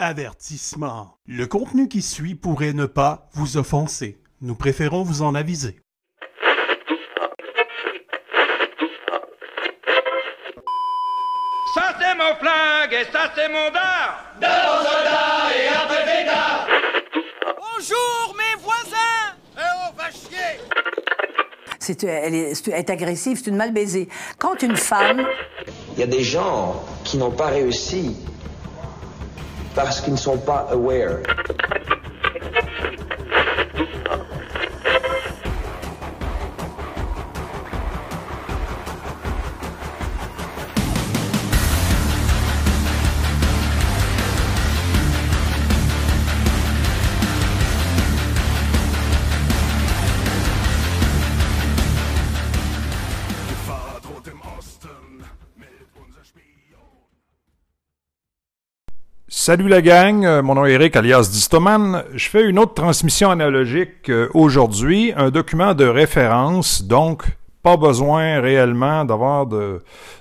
Avertissement. Le contenu qui suit pourrait ne pas vous offenser. Nous préférons vous en aviser. Ça c'est mon flingue et ça c'est mon dard Bonjour mes voisins Eh oh, va chier C'est, elle, est, elle est agressive, c'est une mal baisée. Quand une femme Il y a des gens qui n'ont pas réussi parce qu'ils ne sont pas aware. Salut la gang, euh, mon nom est Eric alias Distoman. Je fais une autre transmission analogique euh, aujourd'hui, un document de référence, donc pas besoin réellement d'avoir de,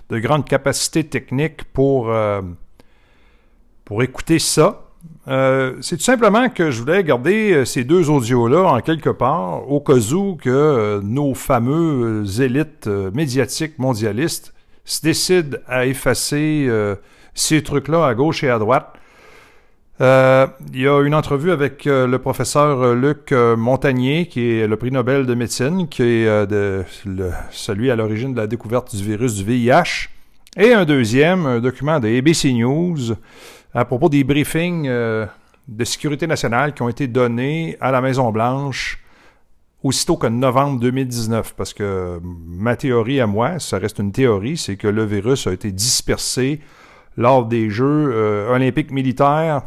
de grandes capacités techniques pour, euh, pour écouter ça. c'est tout simplement que je voulais garder ces deux audios-là en quelque part, au cas où que nos fameux élites médiatiques mondialistes se décident à effacer ces trucs-là à gauche et à droite. Euh, il y a une entrevue avec euh, le professeur euh, Luc Montagnier, qui est le prix Nobel de médecine, qui est celui à l'origine de la découverte du virus du VIH. Et un deuxième, un document de ABC News à propos des briefings de sécurité nationale qui ont été donnés à la Maison-Blanche aussitôt qu'en novembre 2019. Parce que ma théorie à moi, ça reste une théorie, c'est que le virus a été dispersé lors des Jeux olympiques militaires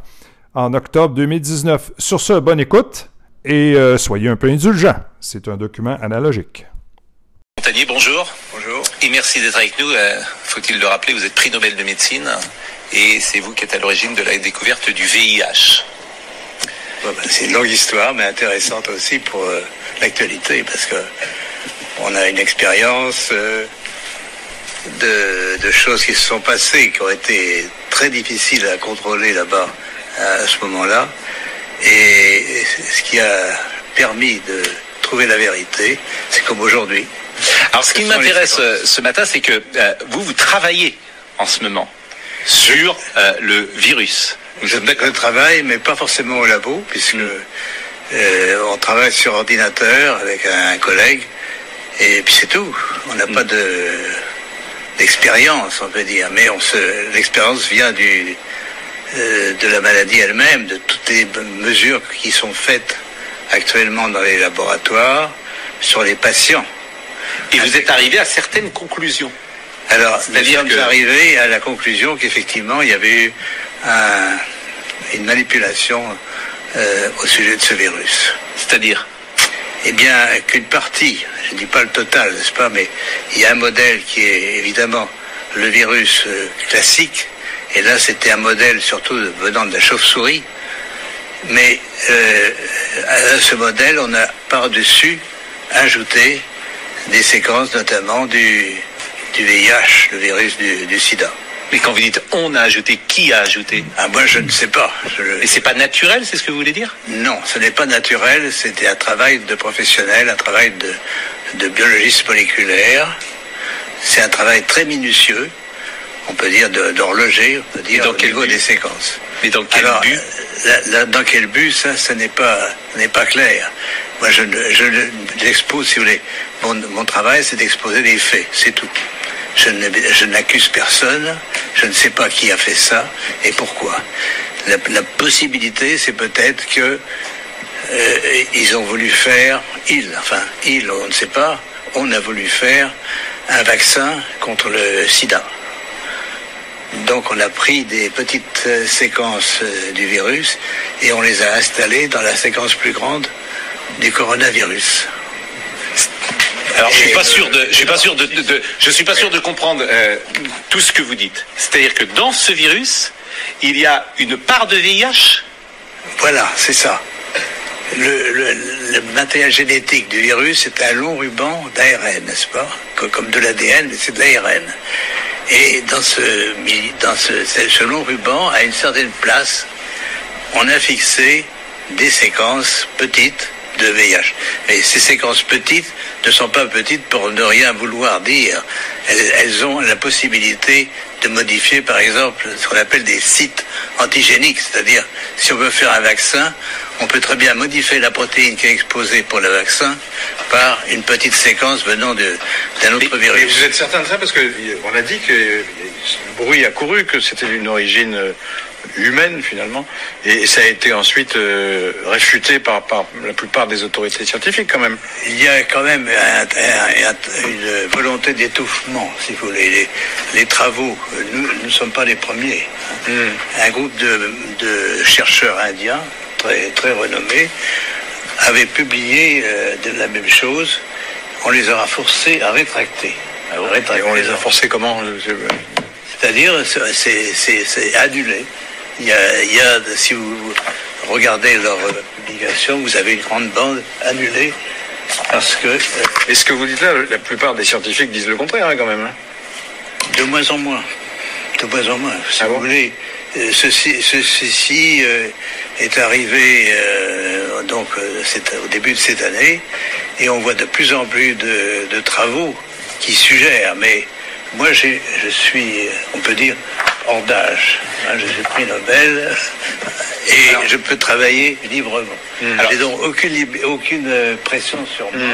en octobre 2019. Sur ce, bonne écoute et euh, soyez un peu indulgents. C'est un document analogique. Montagnier, bonjour. Bonjour. Et merci d'être avec nous. Euh, faut-il le rappeler, vous êtes prix Nobel de médecine et c'est vous qui êtes à l'origine de la découverte du VIH. Ben, c'est une longue histoire, mais intéressante aussi pour euh, l'actualité parce que on a une expérience de, de, choses qui se sont passées, qui ont été très difficiles à contrôler là-bas à ce moment-là. Et ce qui a permis de trouver la vérité, c'est comme aujourd'hui. Alors ce qui m'intéresse euh, ce matin, c'est que euh, vous, vous travaillez en ce moment sur euh, le virus. Je, je travaille, mais pas forcément au labo, puisque mm. on travaille sur ordinateur avec un, collègue, et puis c'est tout. On n'a mm. pas de d'expérience, on peut dire, mais on se l'expérience vient du euh, de la maladie elle-même, de toutes les mesures qui sont faites actuellement dans les laboratoires sur les patients. Et vous êtes arrivé à certaines conclusions. Alors, nous sommes arrivés à la conclusion qu'effectivement, il y avait eu une manipulation euh, au sujet de ce virus. C'est-à-dire Eh bien, qu'une partie, je ne dis pas le total, n'est-ce pas, mais il y a un modèle qui est évidemment le virus euh, classique, et là, c'était un modèle surtout venant de la chauve-souris. Mais euh, à ce modèle, on a par-dessus ajouté des séquences notamment du, du VIH, le virus du, sida. Mais quand vous dites on a ajouté, qui a ajouté? Ah, Moi, je ne sais pas. Et c'est pas naturel, c'est ce que vous voulez dire? Non, ce n'est pas naturel. C'était un travail de professionnel, un travail de, de biologiste moléculaire. C'est un travail très minutieux on peut dire, d'horloger, on peut dire, dans au niveau des séquences. Mais dans quel but? Dans quel but, ça, ce n'est pas, n'est pas clair. Moi, je, je l'expose, si vous voulez. Mon, travail, c'est d'exposer les faits, c'est tout. Je n'accuse personne, je ne sais pas qui a fait ça et pourquoi. La, possibilité, c'est peut-être que euh, ils ont voulu faire, ils, enfin, ils, on ne sait pas, on a voulu faire un vaccin contre le sida. Donc on a pris des petites euh, séquences euh, du virus et on les a installées dans la séquence plus grande du coronavirus. Alors je suis suis pas sûr de, comprendre euh, tout ce que vous dites. C'est-à-dire que dans ce virus, il y a une part de VIH. Voilà, c'est ça. Le, matériel génétique du virus est un long ruban d'ARN, n'est-ce pas? Comme de l'ADN, mais c'est de l'ARN. Et dans ce long ruban, à une certaine place, on a fixé des séquences petites de VIH. Et ces séquences petites ne sont pas petites pour ne rien vouloir dire. Elles, elles ont la possibilité de modifier, par exemple, ce qu'on appelle des sites antigéniques. C'est-à-dire, si on veut faire un vaccin, on peut très bien modifier la protéine qui est exposée pour le vaccin par une petite séquence venant d'un autre Et virus. vous êtes certain de ça? Parce qu'on a dit que le bruit a couru, que c'était d'une origine euh, humaine finalement, et ça a été ensuite euh, réfuté par, par la plupart des autorités scientifiques quand même. Il y a quand même un- un- un- une volonté d'étouffement, si vous voulez. Les, les travaux, nous ne sommes pas les premiers. hein. Un groupe de, de chercheurs indiens, très, très renommés, avait publié euh, de la même chose. On les aura forcés à rétracter. Et rétracter on les a forcés comment euh, c'est-à-dire, c'est- c'est c'est- c'est annulé. Il y, a, il y a, si vous regardez leur publication, vous avez une grande bande annulée parce que, euh, Et ce que vous dites là, la plupart des scientifiques disent le contraire hein, quand même. hein. de moins en moins, de moins en moins, si Ah vous bon voulez, euh, ceci, ceci euh, est arrivé euh, donc au début de cette année et on voit de plus en plus de, de travaux qui suggèrent, mais moi je suis, on peut dire, hors d'âge. Hein, je suis prix Nobel et je peux travailler librement. J'ai donc aucune, aucune euh, pression sur moi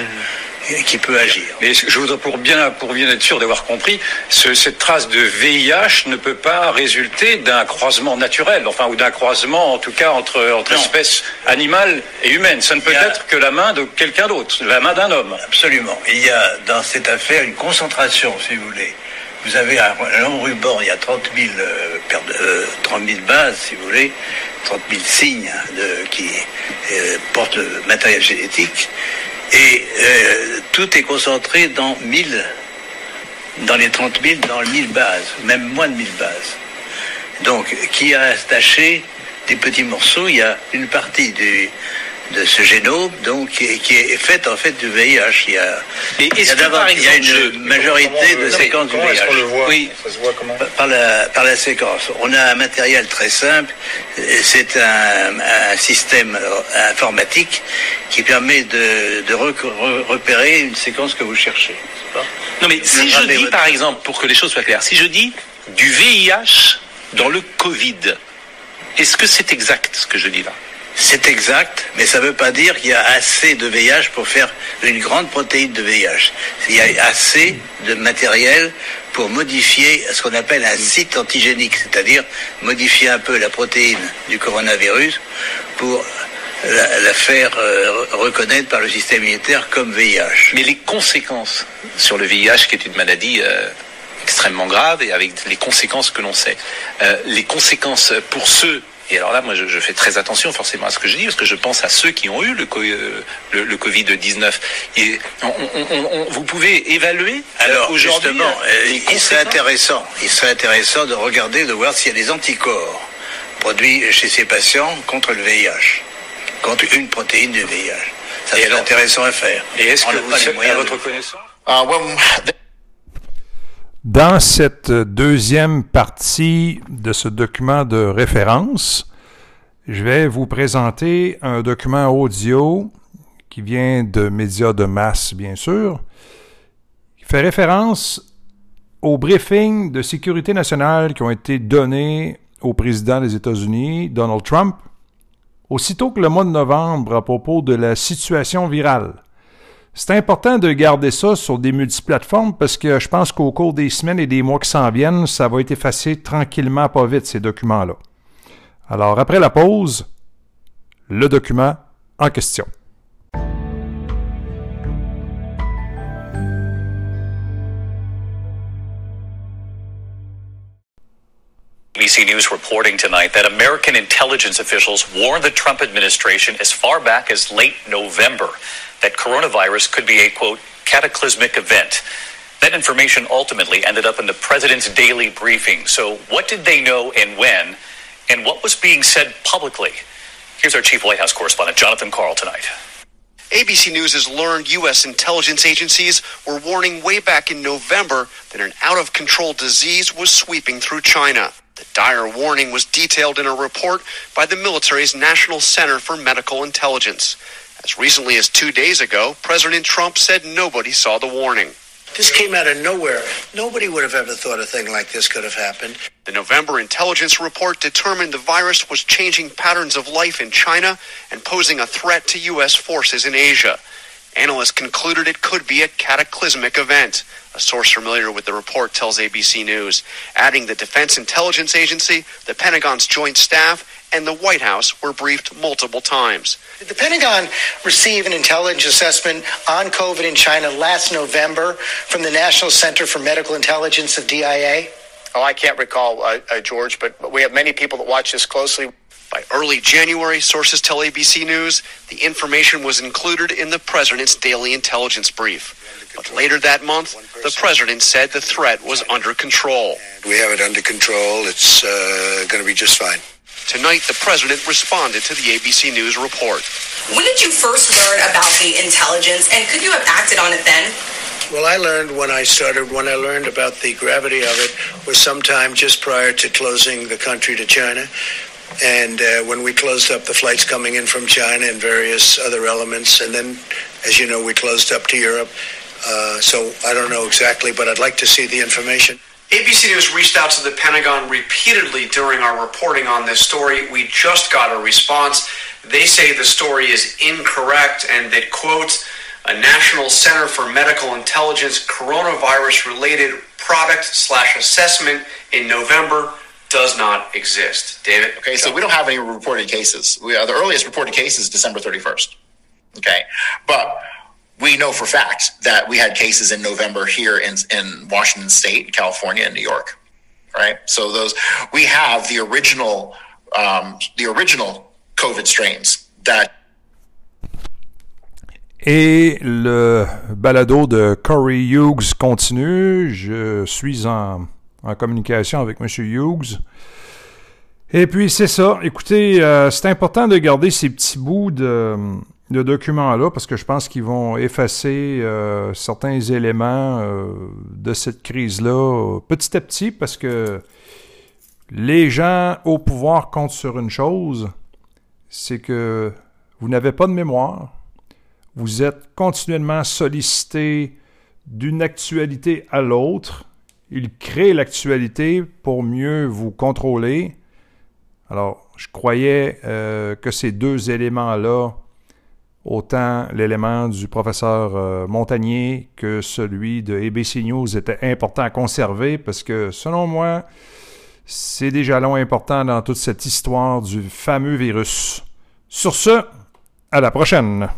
euh, qui peut agir. Mais je voudrais pour bien, pour bien être sûr d'avoir compris, ce- cette trace de VIH ne peut pas résulter d'un croisement naturel, enfin ou d'un croisement en tout cas entre, entre Non. espèces animales et humaines. Ça ne peut a- être que la main de quelqu'un d'autre, la main d'un homme. Absolument. Il y a dans cette affaire une concentration, si vous voulez. Vous avez un, long ruban, il y a 30 000, euh, paires de- euh, 30 000 bases, si vous voulez, 30 000 signes de, qui euh, portent le matériel génétique. Et euh, tout est concentré dans 1000, dans les 30 000, dans 1000 bases, même moins de 1000 bases. Donc, qui a attaché des petits morceaux, il y a une partie du, de ce génome donc, qui, est- qui est faite en fait du VIH. Il y a, Et il y a, il y une je- majorité de séquences du VIH. qu'on le voit? Oui, Ça se voit comment? Par la, par la séquence. On a un matériel très simple. C'est un, un système euh, informatique qui permet de, de re- repérer une séquence que vous cherchez. pas? Non mais si je dis votre- par exemple, pour que les choses soient claires, si je dis du VIH dans le Covid, est-ce que c'est exact ce que je dis là? C'est exact, mais ça ne veut pas dire qu'il y a assez de VIH pour faire une grande protéine de VIH. Il y a assez de matériel pour modifier ce qu'on appelle un site antigénique, c'est-à-dire modifier un peu la protéine du coronavirus pour la, faire euh, reconnaître par le système immunitaire comme VIH. Mais les conséquences sur le VIH, qui est une maladie euh, extrêmement grave et avec les conséquences que l'on sait, euh, les conséquences pour ceux et alors là, moi, je, je fais très attention forcément à ce que je dis, parce que je pense à ceux qui ont eu le, co- euh, le, le Covid-19. Et on- on- on- on- vous pouvez évaluer euh, Alors aujourd'hui justement, euh, les il serait intéressant, il serait intéressant de regarder, de voir s'il y a des anticorps produits chez ces patients contre le VIH, contre une protéine du VIH. Ça serait intéressant à faire. Et est-ce que vous à moyens de- votre connaissance Dans cette deuxième partie de ce document de référence, je vais vous présenter un document audio qui vient de médias de masse, bien sûr, qui fait référence aux briefings de sécurité nationale qui ont été donnés au président des États-Unis, Donald Trump, aussitôt que le mois de novembre à propos de la situation virale. C'est important de garder ça sur des multiplateformes parce que je pense qu'au cours des semaines et des mois qui s'en viennent, ça va être effacé tranquillement, pas vite, ces documents-là. Alors, après la pause, le document en question. ABC News reporting tonight that American intelligence officials warned the Trump administration as far back as late November that coronavirus could be a, quote, cataclysmic event. That information ultimately ended up in the president's daily briefing. So, what did they know and when? And what was being said publicly? Here's our chief White House correspondent, Jonathan Carl, tonight. ABC News has learned U.S. intelligence agencies were warning way back in November that an out of control disease was sweeping through China. The dire warning was detailed in a report by the military's National Center for Medical Intelligence. As recently as two days ago, President Trump said nobody saw the warning. This came out of nowhere. Nobody would have ever thought a thing like this could have happened. The November intelligence report determined the virus was changing patterns of life in China and posing a threat to U.S. forces in Asia. Analysts concluded it could be a cataclysmic event. A source familiar with the report tells ABC News, adding the Defense Intelligence Agency, the Pentagon's Joint Staff, and the White House were briefed multiple times. Did the Pentagon receive an intelligence assessment on COVID in China last November from the National Center for Medical Intelligence of DIA? Oh, I can't recall, uh, uh, George, but, but we have many people that watch this closely. By early January, sources tell ABC News, the information was included in the president's daily intelligence brief. But later that month, the president said the threat was under control. We have it under control. It's uh, going to be just fine. Tonight, the president responded to the ABC News report. When did you first learn about the intelligence, and could you have acted on it then? Well, I learned when I started, when I learned about the gravity of it was sometime just prior to closing the country to China. And uh, when we closed up the flights coming in from China and various other elements, and then, as you know, we closed up to Europe. Uh, so I don't know exactly, but I'd like to see the information. ABC News reached out to the Pentagon repeatedly during our reporting on this story. We just got a response. They say the story is incorrect and that, quote, a National Center for Medical Intelligence coronavirus related product slash assessment in November does not exist. David? Okay, so we don't have any reported cases. We, uh, the earliest reported case is December 31st. Okay, but we know for fact that we had cases in November here in, in Washington State, California, and New York. Right, so those we have the original um, the original COVID strains that Et le balado de Corey Hughes continue. Je suis en, en communication avec M. Hughes. Et puis, c'est ça. Écoutez, euh, c'est important de garder ces petits bouts de, documents-là parce que je pense qu'ils vont effacer euh, certains éléments euh, de cette crise-là petit à petit parce que les gens au pouvoir comptent sur une chose, c'est que vous n'avez pas de mémoire, vous êtes continuellement sollicité d'une actualité à l'autre. Ils créent l'actualité pour mieux vous contrôler. Alors, je croyais euh, que ces deux éléments-là, autant l'élément du professeur euh, Montagnier que celui de ABC News, étaient importants à conserver parce que, selon moi, c'est des jalons importants dans toute cette histoire du fameux virus. Sur ce, à la prochaine!